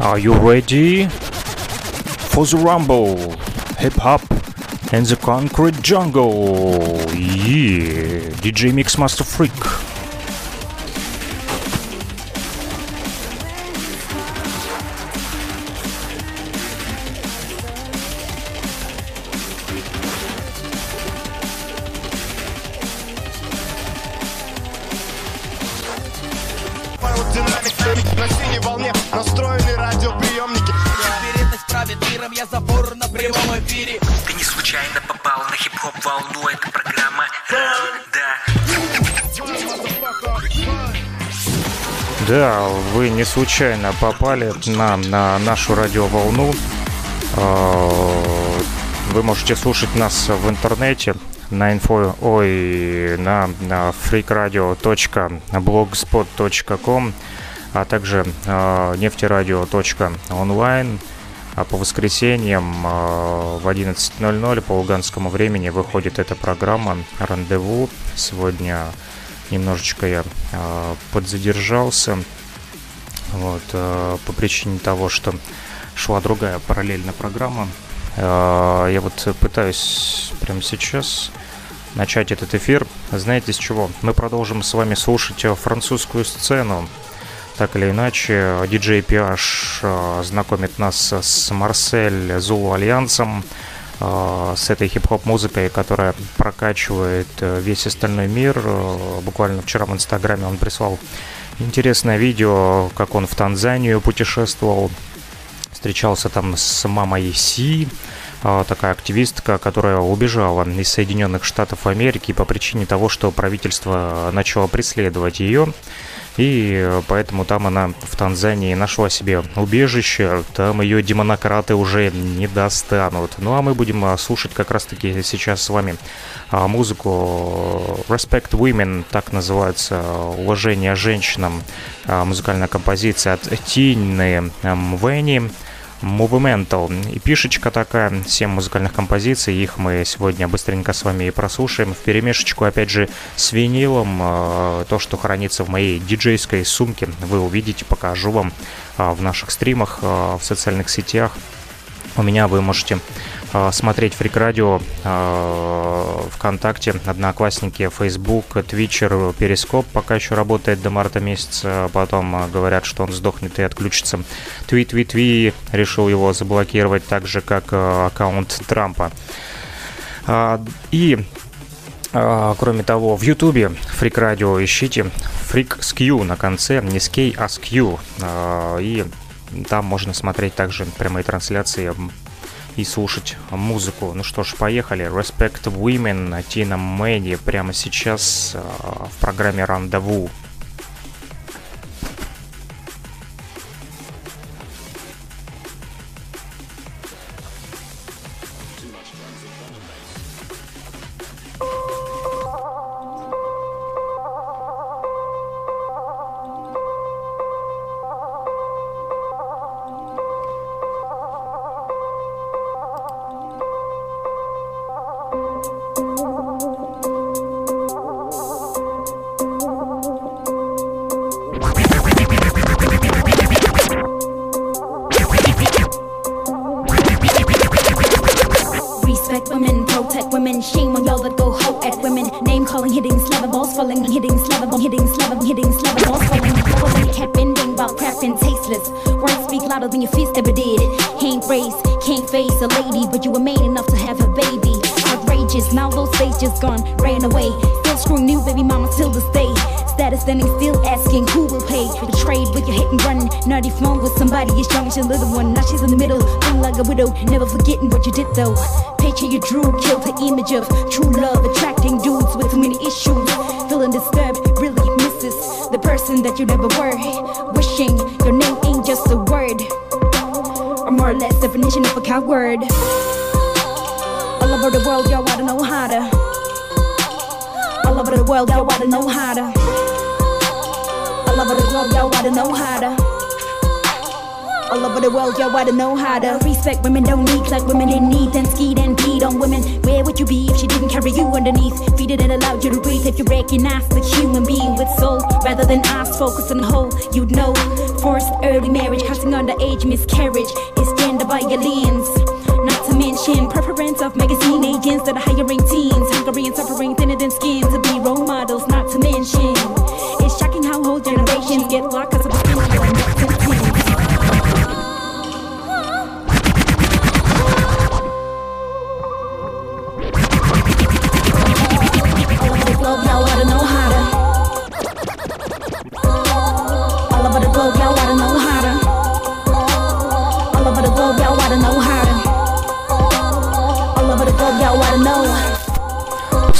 Are you ready for the rumble? Hip hop and the concrete jungle. Yeah, DJ Mix Master Freak. Случайно попали на, на нашу радиоволну. А, Вы можете слушать нас в интернете на инфо, ой, на, на freakradio.blogspot.com, а также э, нефтерадио.онлайн. А по воскресеньям э, в 11.00 по луганскому времени выходит эта программа «Рандеву». Сегодня немножечко я э, подзадержался вот, э, по причине того, что шла другая параллельная программа. Э, я вот пытаюсь прямо сейчас начать этот эфир. Знаете с чего? Мы продолжим с вами слушать французскую сцену. Так или иначе, диджей PH э, знакомит нас с Марсель Зулу Альянсом, с этой хип-хоп музыкой, которая прокачивает весь остальной мир. Буквально вчера в Инстаграме он прислал интересное видео, как он в Танзанию путешествовал, встречался там с мамой Си, а, такая активистка, которая убежала из Соединенных Штатов Америки по причине того, что правительство начало преследовать ее. И поэтому там она в Танзании нашла себе убежище, там ее демонократы уже не достанут. Ну а мы будем а, слушать как раз-таки сейчас с вами а, музыку Respect Women, так называется, уважение женщинам, а, музыкальная композиция от Тины Мвени. Movemental. И пишечка такая, 7 музыкальных композиций, их мы сегодня быстренько с вами и прослушаем. В перемешечку, опять же, с винилом, э, то, что хранится в моей диджейской сумке, вы увидите, покажу вам э, в наших стримах, э, в социальных сетях. У меня вы можете э, смотреть Фрик Радио э, ВКонтакте, Одноклассники, Фейсбук, Твичер, Перископ пока еще работает до марта месяца. Потом э, говорят, что он сдохнет и отключится. Твит, твит, ви решил его заблокировать так же, как аккаунт Трампа. А, И а, Кроме того, в Ютубе Фрик Радио ищите Фрик Q на конце, не с K, а Q. А, И там можно смотреть также прямые трансляции и слушать музыку. Ну что ж, поехали. Respect Women, Тина Мэни прямо сейчас а, в программе Рандеву. Respect women, protect women. Shame on y'all that go hoe at women. Name calling, hitting, slamming balls falling, hitting, slamming, ball, hitting, slamming, hitting, slamming balls falling. Lower cat bending, while crapping tasteless. Words speak louder than your fist ever did. Ain't raised, can't face a lady, but you were made enough to have a baby. Outrageous, now those days just gone, ran away. Still screwing new baby mama till this day. Status standing still asking who will pay the trade with your hit and run. Nerdy phone with somebody as young as your little one. Now she's in the middle, feeling like a widow. Never forgetting what you did though. Picture you drew, killed the image of true love, attracting dudes with too many issues. Feeling disturbed, really misses the person that you never were. Wishing your name ain't just a word, or more or less definition of a coward. All over the world, y'all wanna know how to. All over the world, y'all wanna know how to. All over the globe, y'all wanna know how to. All over the world, I don't know how to respect women. Don't need like women in need, then ski, then beat on women. Where would you be if she didn't carry you underneath? Feed it and allow you to breathe. If you recognize the human being with soul, rather than us focus on the whole, you'd know. Forced early marriage, causing underage miscarriage is gender violence. Not to mention preference of magazine agents that are hiring teens, hungry and suffering thinner than skin to be role models. Not to mention, it's shocking how whole generations get locked of the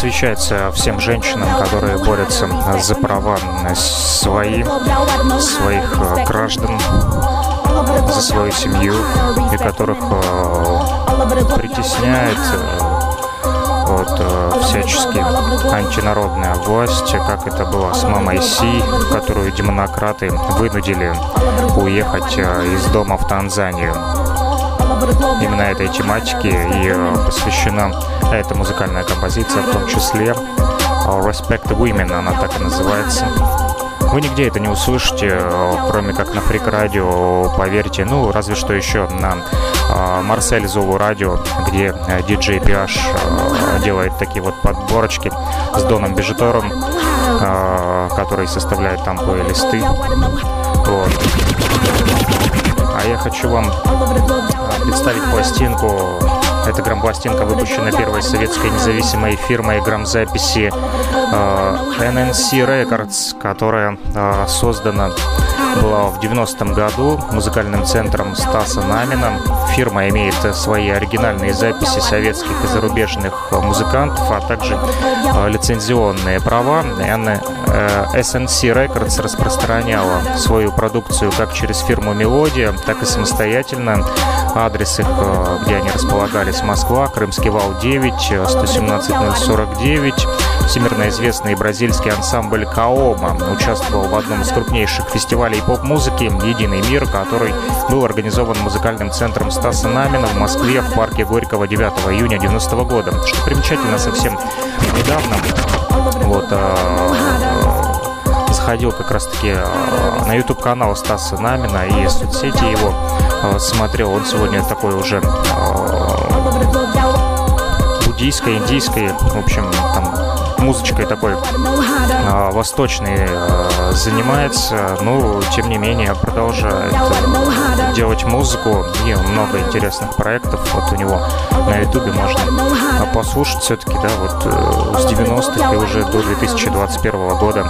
посвящается всем женщинам, которые борются за права свои, своих э, граждан, за свою семью, и которых э, притесняет э, вот, всячески антинародная власть, как это было с мамой Си, которую демократы вынудили уехать из дома в Танзанию. Именно этой тематике и посвящена эта музыкальная композиция, в том числе Respect Women, она так и называется. Вы нигде это не услышите, кроме как на Фрик Радио, поверьте. Ну, разве что еще на э, Марсель Золу Радио, где э, диджей Пиаш э, делает такие вот подборочки с Доном Бежитором, э, который составляет там плейлисты. Вот. А я хочу вам э, представить пластинку. Эта грампластинка выпущена первой советской независимой фирмой грамзаписи э, NNC Records, которая э, создана была в 90-м году музыкальным центром Стаса Намина. Фирма имеет свои оригинальные записи советских и зарубежных музыкантов, а также э, лицензионные права. Н- э, SNC Records распространяла свою продукцию как через фирму Мелодия, так и самостоятельно. Адрес их, э, где они располагались, Москва, Крымский вал 9, э, 117049. Всемирно известный бразильский ансамбль Каома участвовал в одном из крупнейших фестивалей поп-музыки «Единый мир», который был организован музыкальным центром Стаса Намина в Москве в парке Горького 9 июня 90 года. Что примечательно, совсем недавно вот, э, заходил как раз-таки э, на YouTube-канал Стаса Намина и соцсети его э, смотрел. Он сегодня такой уже буддийской, индийской, в общем, там музычкой такой э, восточной э, занимается, но тем не менее продолжает э, делать музыку и много интересных проектов. Вот у него на ютубе можно э, послушать все-таки, да, вот э, с 90-х и уже до 2021 года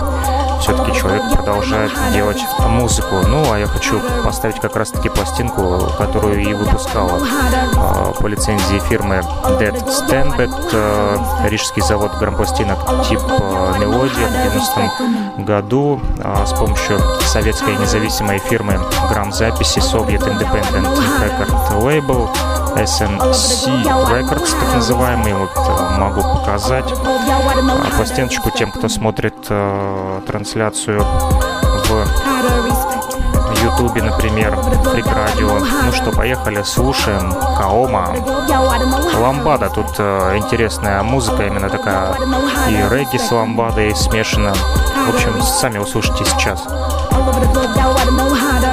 все-таки человек продолжает делать музыку. Ну, а я хочу поставить как раз-таки пластинку, которую и выпускала э, по лицензии фирмы Dead Standbet, э, рижский завод грампластинок тип э, в 90 году э, с помощью советской независимой фирмы грамзаписи Soviet Independent Record Label SNC Records, так называемый, вот э, могу показать а, пластиночку тем, кто смотрит э, трансляцию в Ютубе, например, Фрик Радио. Ну что, поехали, слушаем Каома. Ламбада, тут э, интересная музыка, именно такая и регги с ламбадой смешана. В общем, сами услышите сейчас. All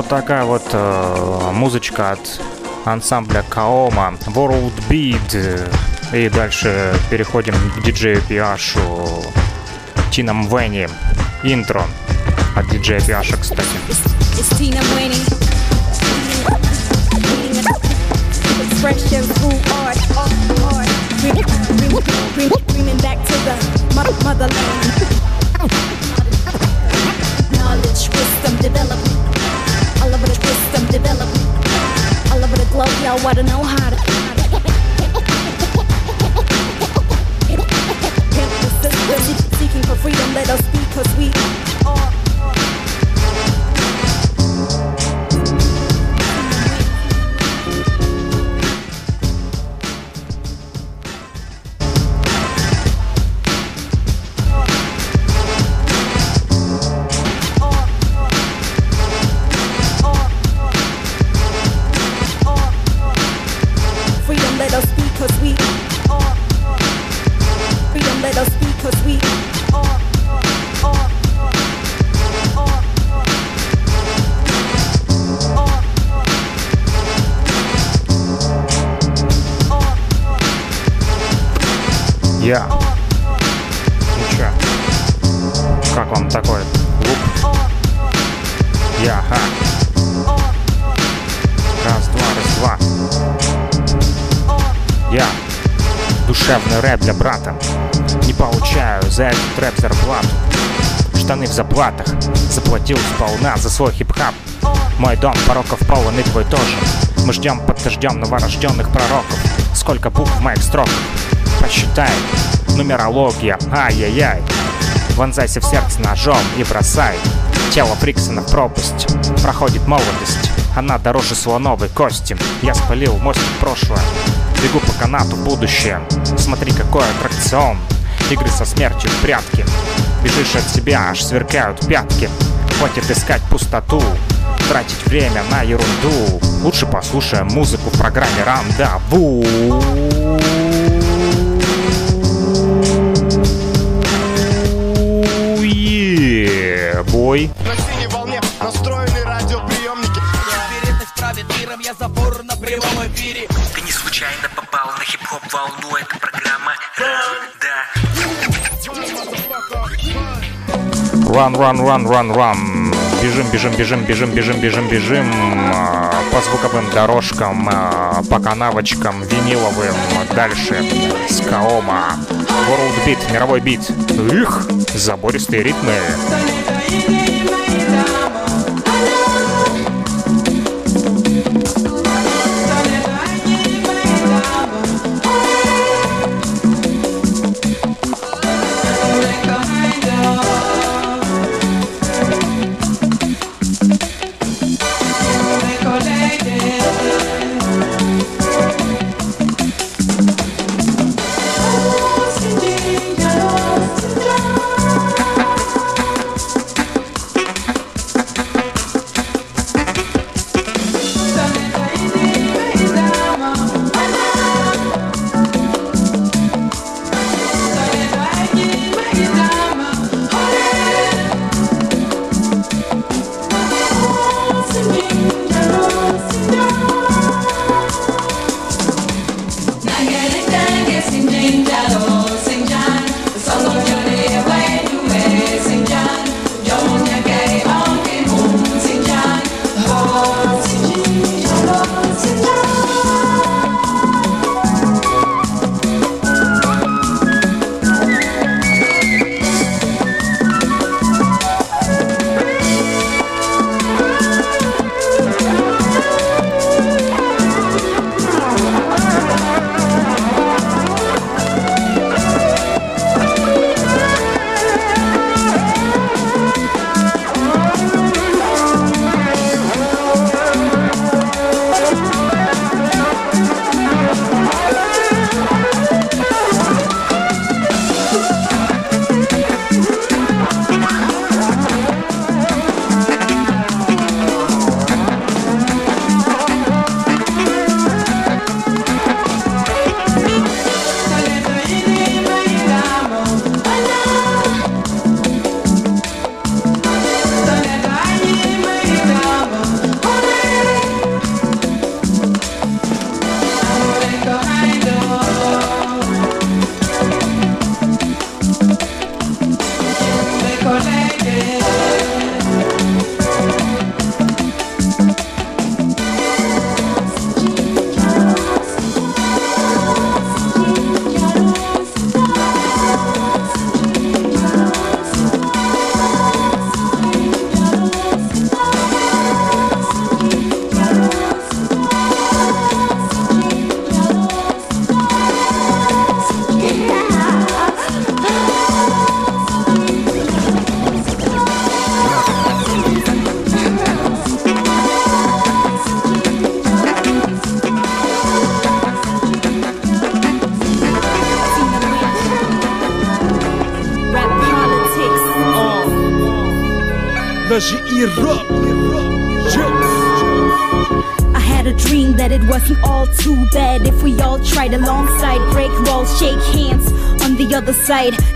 такая вот э, музычка от ансамбля Каома World Beat. И дальше переходим к диджею Пиашу Тинам Венни. Интро от диджея Пиаша, кстати. Knowledge, wisdom, development. Over the wisdom, development. All over the globe, y'all wanna know how to. Pimp the system, seeking for freedom, let us speak, cause we Я. Ну чё? Как вам такой лук? Я, ха. Раз, два, раз, два. Я. Душевный рэп для брата. Не получаю за этот рэп зарплату. Штаны в заплатах. Заплатил сполна за свой хип-хап. Мой дом пороков полон и твой тоже. Мы ждем под дождем новорожденных пророков. Сколько букв в моих строках? Посчитай. Нумерология. Ай-яй-яй. Вонзайся в сердце ножом и бросай. Тело Фриксона в пропасть. Проходит молодость. Она дороже слоновой кости. Я спалил мостик прошлое. Бегу по канату будущее. Смотри, какой аттракцион. Игры со смертью в прятки. Бежишь от себя, аж сверкают пятки. Хватит искать пустоту. Тратить время на ерунду. Лучше послушаем музыку в программе Рандаву. Бой. На синей волне настроены радиоприемники Вероятность правит миром, я забор на прямом эфире Ты не случайно попал на хип-хоп волну, это программа Да. Run, run, run, run, run. Бежим, бежим, бежим, бежим, бежим, бежим, бежим по звуковым дорожкам, а, по канавочкам виниловым. Дальше с Каома. World Beat, мировой бит. Их, забористые ритмы.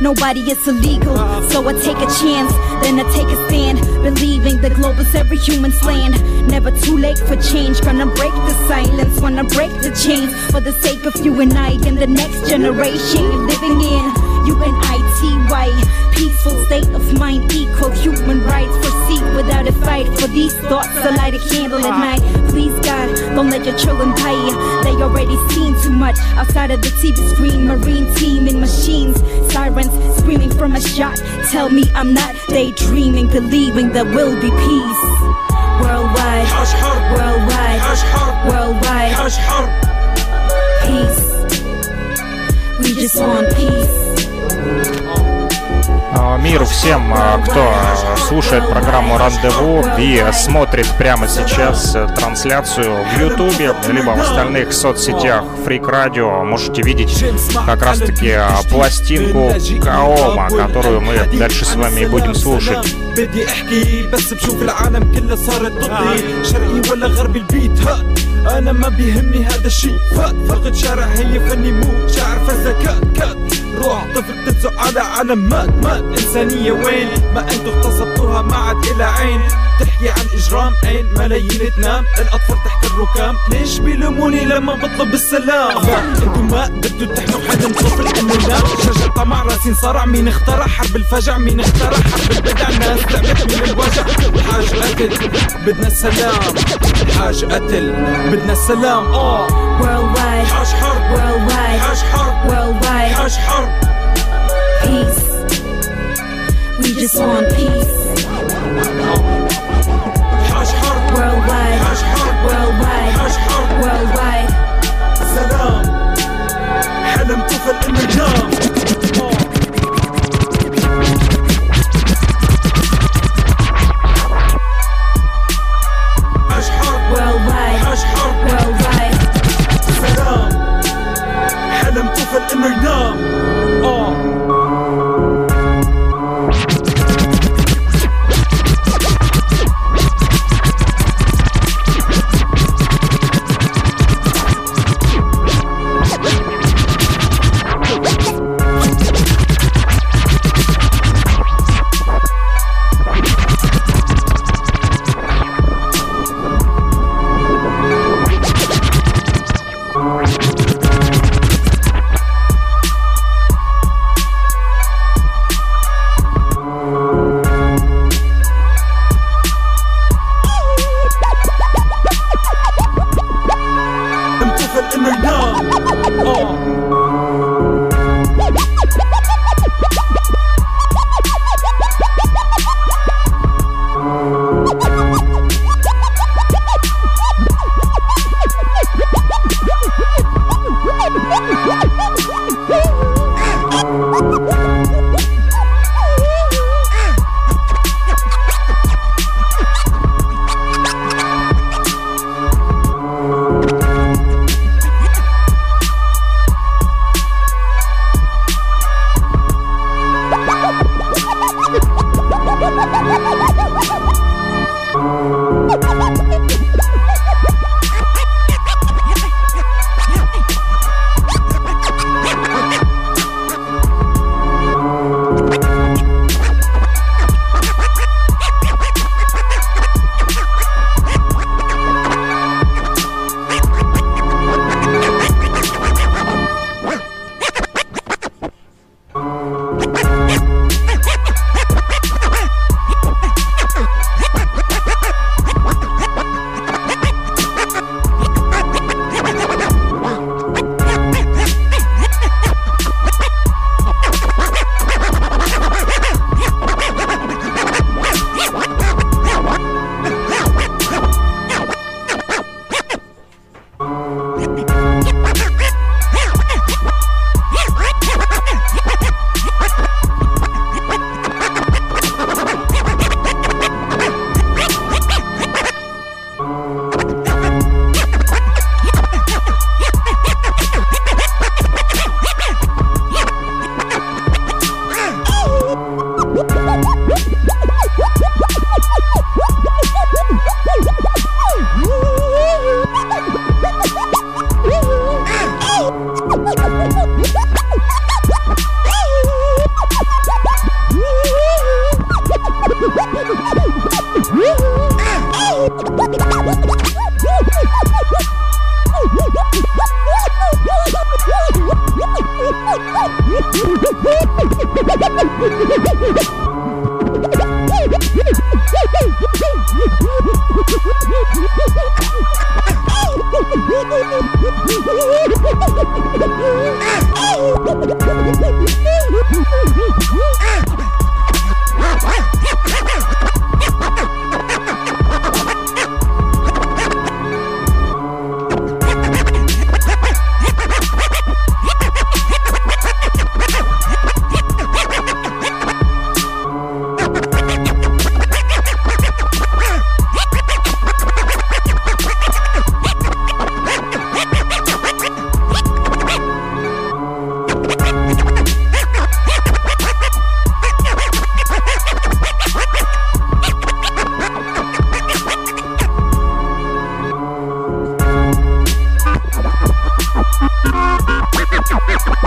Nobody is illegal, so I take a chance, then I take a stand, believing the globe is every human's land. Never too late for change, gonna break the silence, wanna break the chains. For the sake of you and I and the next generation you're living in. U-N-I-T-Y Peaceful state of mind equal human rights. Proceed without a fight For these thoughts I light a candle at night. Please God, don't let your children die. They already seen too much. Outside of the TV screen Marine team in machines. Sirens screaming from a shot. Tell me I'm not daydreaming Believing there will be peace. Worldwide Worldwide Worldwide. Peace. We just want peace. А, Мир всем, а, кто а, слушает программу «Рандеву» и смотрит прямо сейчас э, трансляцию в Ютубе, либо в остальных соцсетях Фрик Радио. Можете видеть как раз-таки а, пластинку Каома, которую мы дальше с вами и будем слушать. بدي احكي بس بشوف العالم كلها صارت ضدي شرقي ولا غربي البيت هات أنا ما بيهمني هذا الشيء. فات فرقة شارع هي فني مو شعر فزكات كات روح طفل تنزق على عالم مات. إنسانية وين ما انتو اغتصبتوها ما عاد إلى عين تحكي عن إجرام عين ملايين تنام. الأطفال تحت الركام. ليش بيلوموني لما بطلب السلام؟ إنتو ما بدو تحموا حدا طفل انه لا شجر طمع راسين صرع مين اخترع؟ حرب الفجع. مين اخترع؟ حرب البدع. ناس تعبت من الوجع. حاج قتل بدنا السلام. حاج قتل بدنا السلام. آه. Worldwide. حاج حرب. Worldwide. حاج حرب. Worldwide. حاج حرب. Peace. We just want peace. حاج حرب Worldwide, حاج حرب worldwide, حاج حرب worldwide. سلام حلم طفل انه ينام حاج حرب Worldwide, حاج حرب worldwide. سلام حلم طفل انه ينام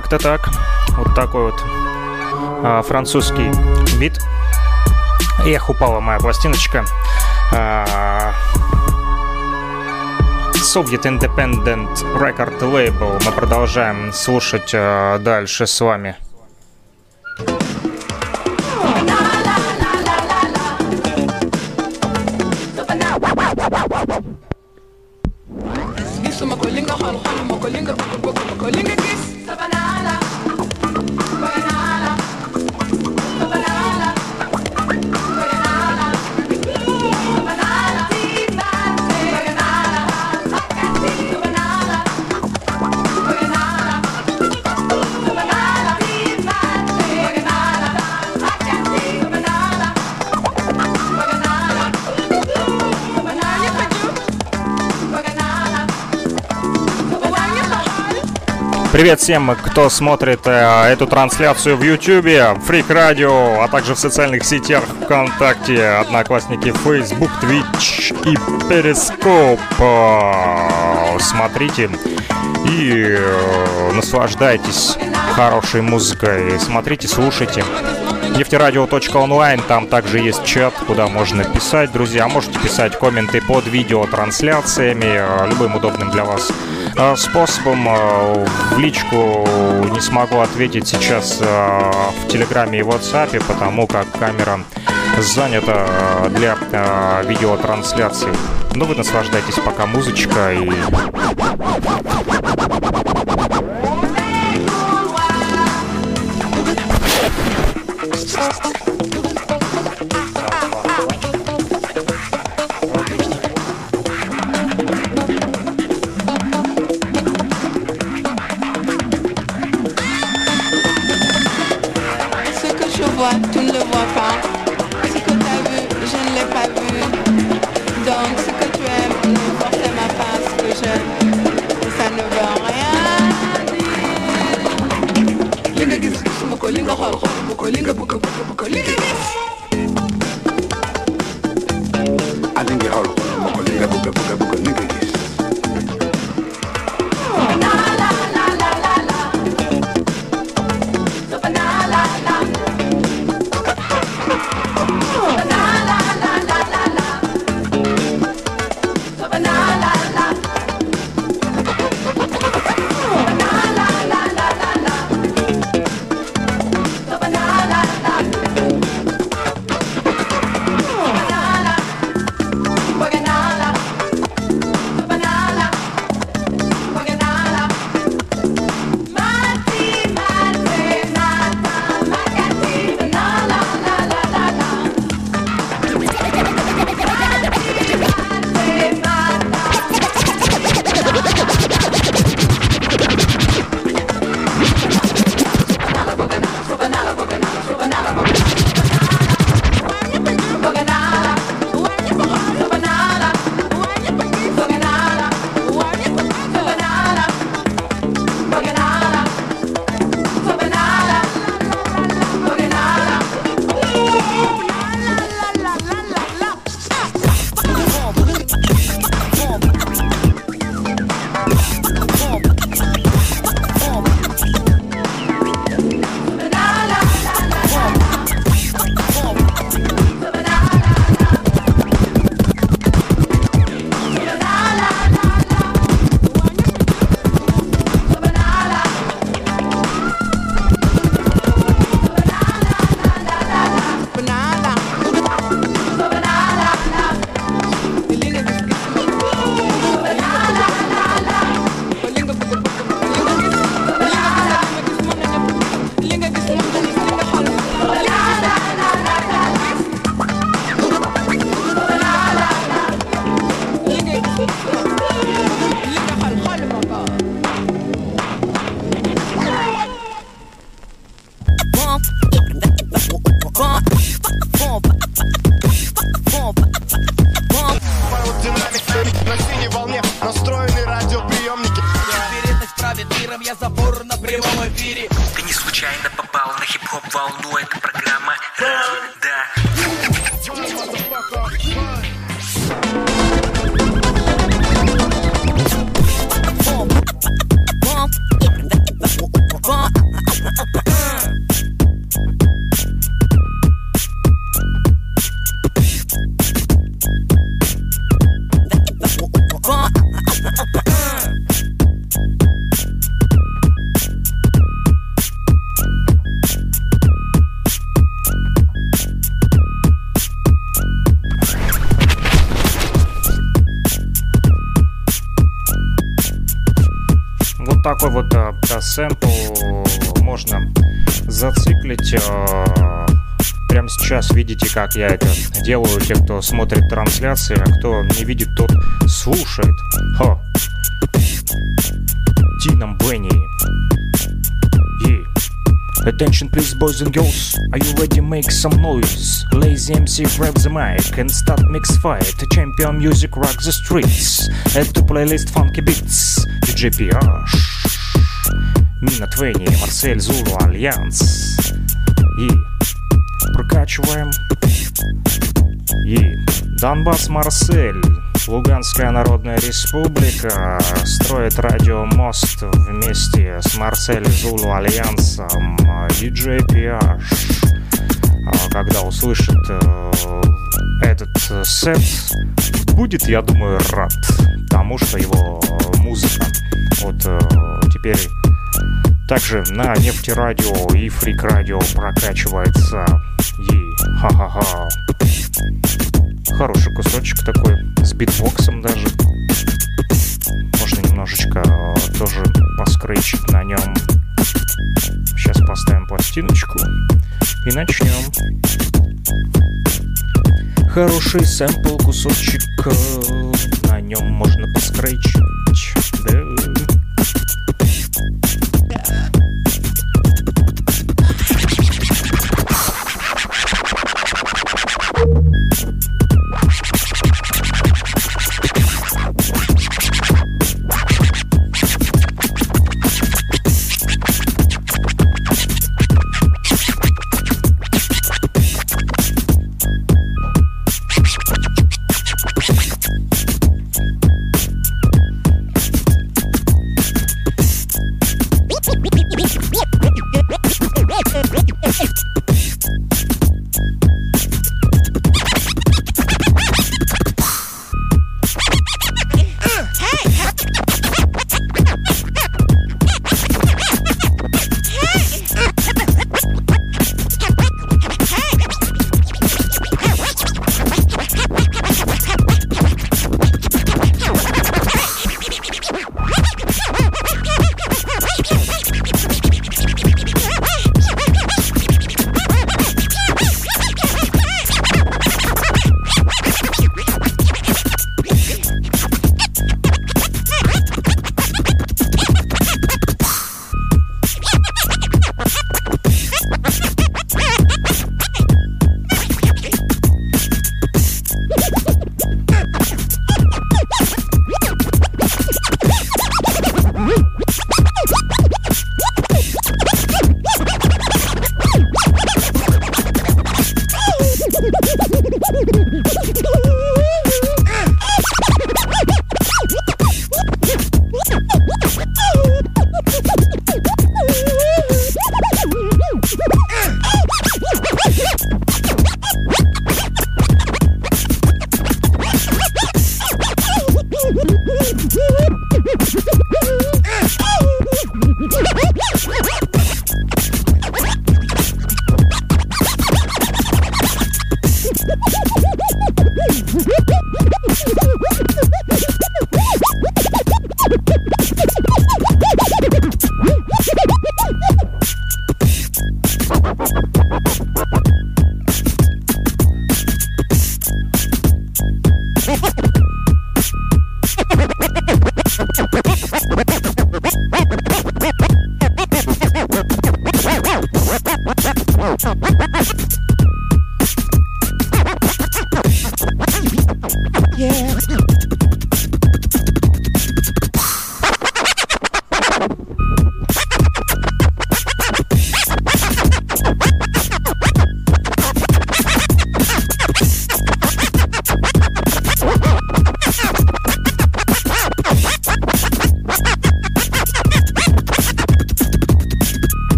как-то так. Вот такой вот а, французский бит. Эх, упала моя пластиночка. А, Soviet Independent Record Label. Мы продолжаем слушать а, дальше с вами. Привет всем, кто смотрит э, эту трансляцию в YouTube, Freak Radio, а также в социальных сетях ВКонтакте, Одноклассники, Facebook, Twitch и. Э, Смотрите и э, наслаждайтесь хорошей музыкой. Смотрите, слушайте. Нефтерадио.онлайн, там также есть чат, куда можно писать, друзья. Можете писать комменты под видеотрансляциями, э, любым удобным для вас способом. Э, В личку не смогу ответить сейчас э, в Телеграме и WhatsApp, потому как камера занята для видеотрансляции. Ну, вы наслаждайтесь пока музычкой. ko li nga xool xool ma ko li nga bëgg bëgg ma ko li nga эфире Ты не случайно попал на хип-хоп волну Это как я это делаю. Те, кто смотрит трансляции, а кто не видит, тот слушает. Хо. Тином Бенни. Yeah. Attention please boys and girls Are you ready make some noise? Lazy MC grab the mic and start mix fight Champion music rock the streets Add to playlist funky beats DJ PH Мина Твенни, Марсель, Зулу, Альянс И прокачиваем И Донбасс, Марсель Луганская Народная Республика строит радиомост вместе с Марсель Зулу Альянсом DJ PH. А Когда услышит э, этот э, сет, будет, я думаю, рад тому, что его музыка вот э, теперь также на нефтерадио и фрик радио прокачивается. И ха-ха-ха. Хороший кусочек такой, с битбоксом даже. Можно немножечко э, тоже поскречить на нем. Сейчас поставим пластиночку и начнем. Хороший сэмпл, кусочек, э, на нем можно поскречить.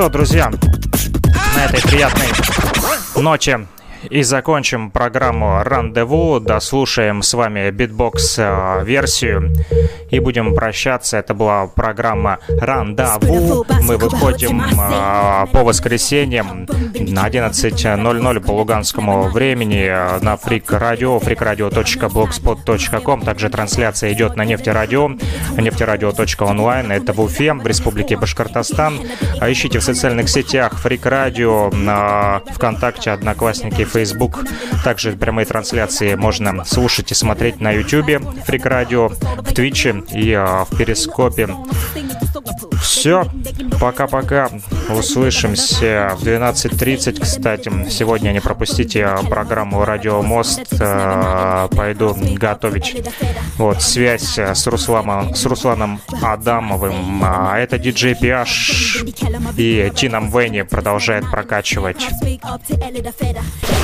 Что, друзья, на этой приятной ночи и закончим программу «Рандеву». Дослушаем с вами битбокс-версию и будем прощаться. Это была программа «Рандаву». Мы выходим а, по воскресеньям на 11.00 по луганскому времени а, на Фрик Радио, freakradio.blogspot.com. Также трансляция идет на Нефтерадио, нефтерадио.онлайн. Это в Уфе, в Республике Башкортостан. А ищите в социальных сетях Фрик Радио, на ВКонтакте, Одноклассники, Facebook. Также прямые трансляции можно слушать и смотреть на YouTube, Фрик Радио, в Твиче и а, в Перископе. Все, пока-пока. Услышимся в 12.30, кстати. Сегодня не пропустите а, программу «Радио Мост». А, Пойду готовить вот, связь с, Русланом, с Русланом Адамовым. А это диджей Пиаш и Тином Венни продолжает прокачивать.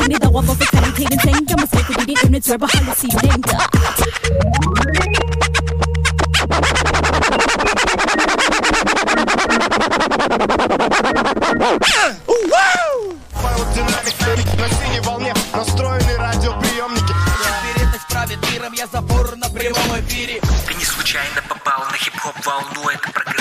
over hvorfor kvaliteten sænker Måske fordi din emne tør beholde sin længde Динамик на синей волне настроены правит миром, я забор на прямом эфире Ты не случайно попал на хип-хоп волну, это программа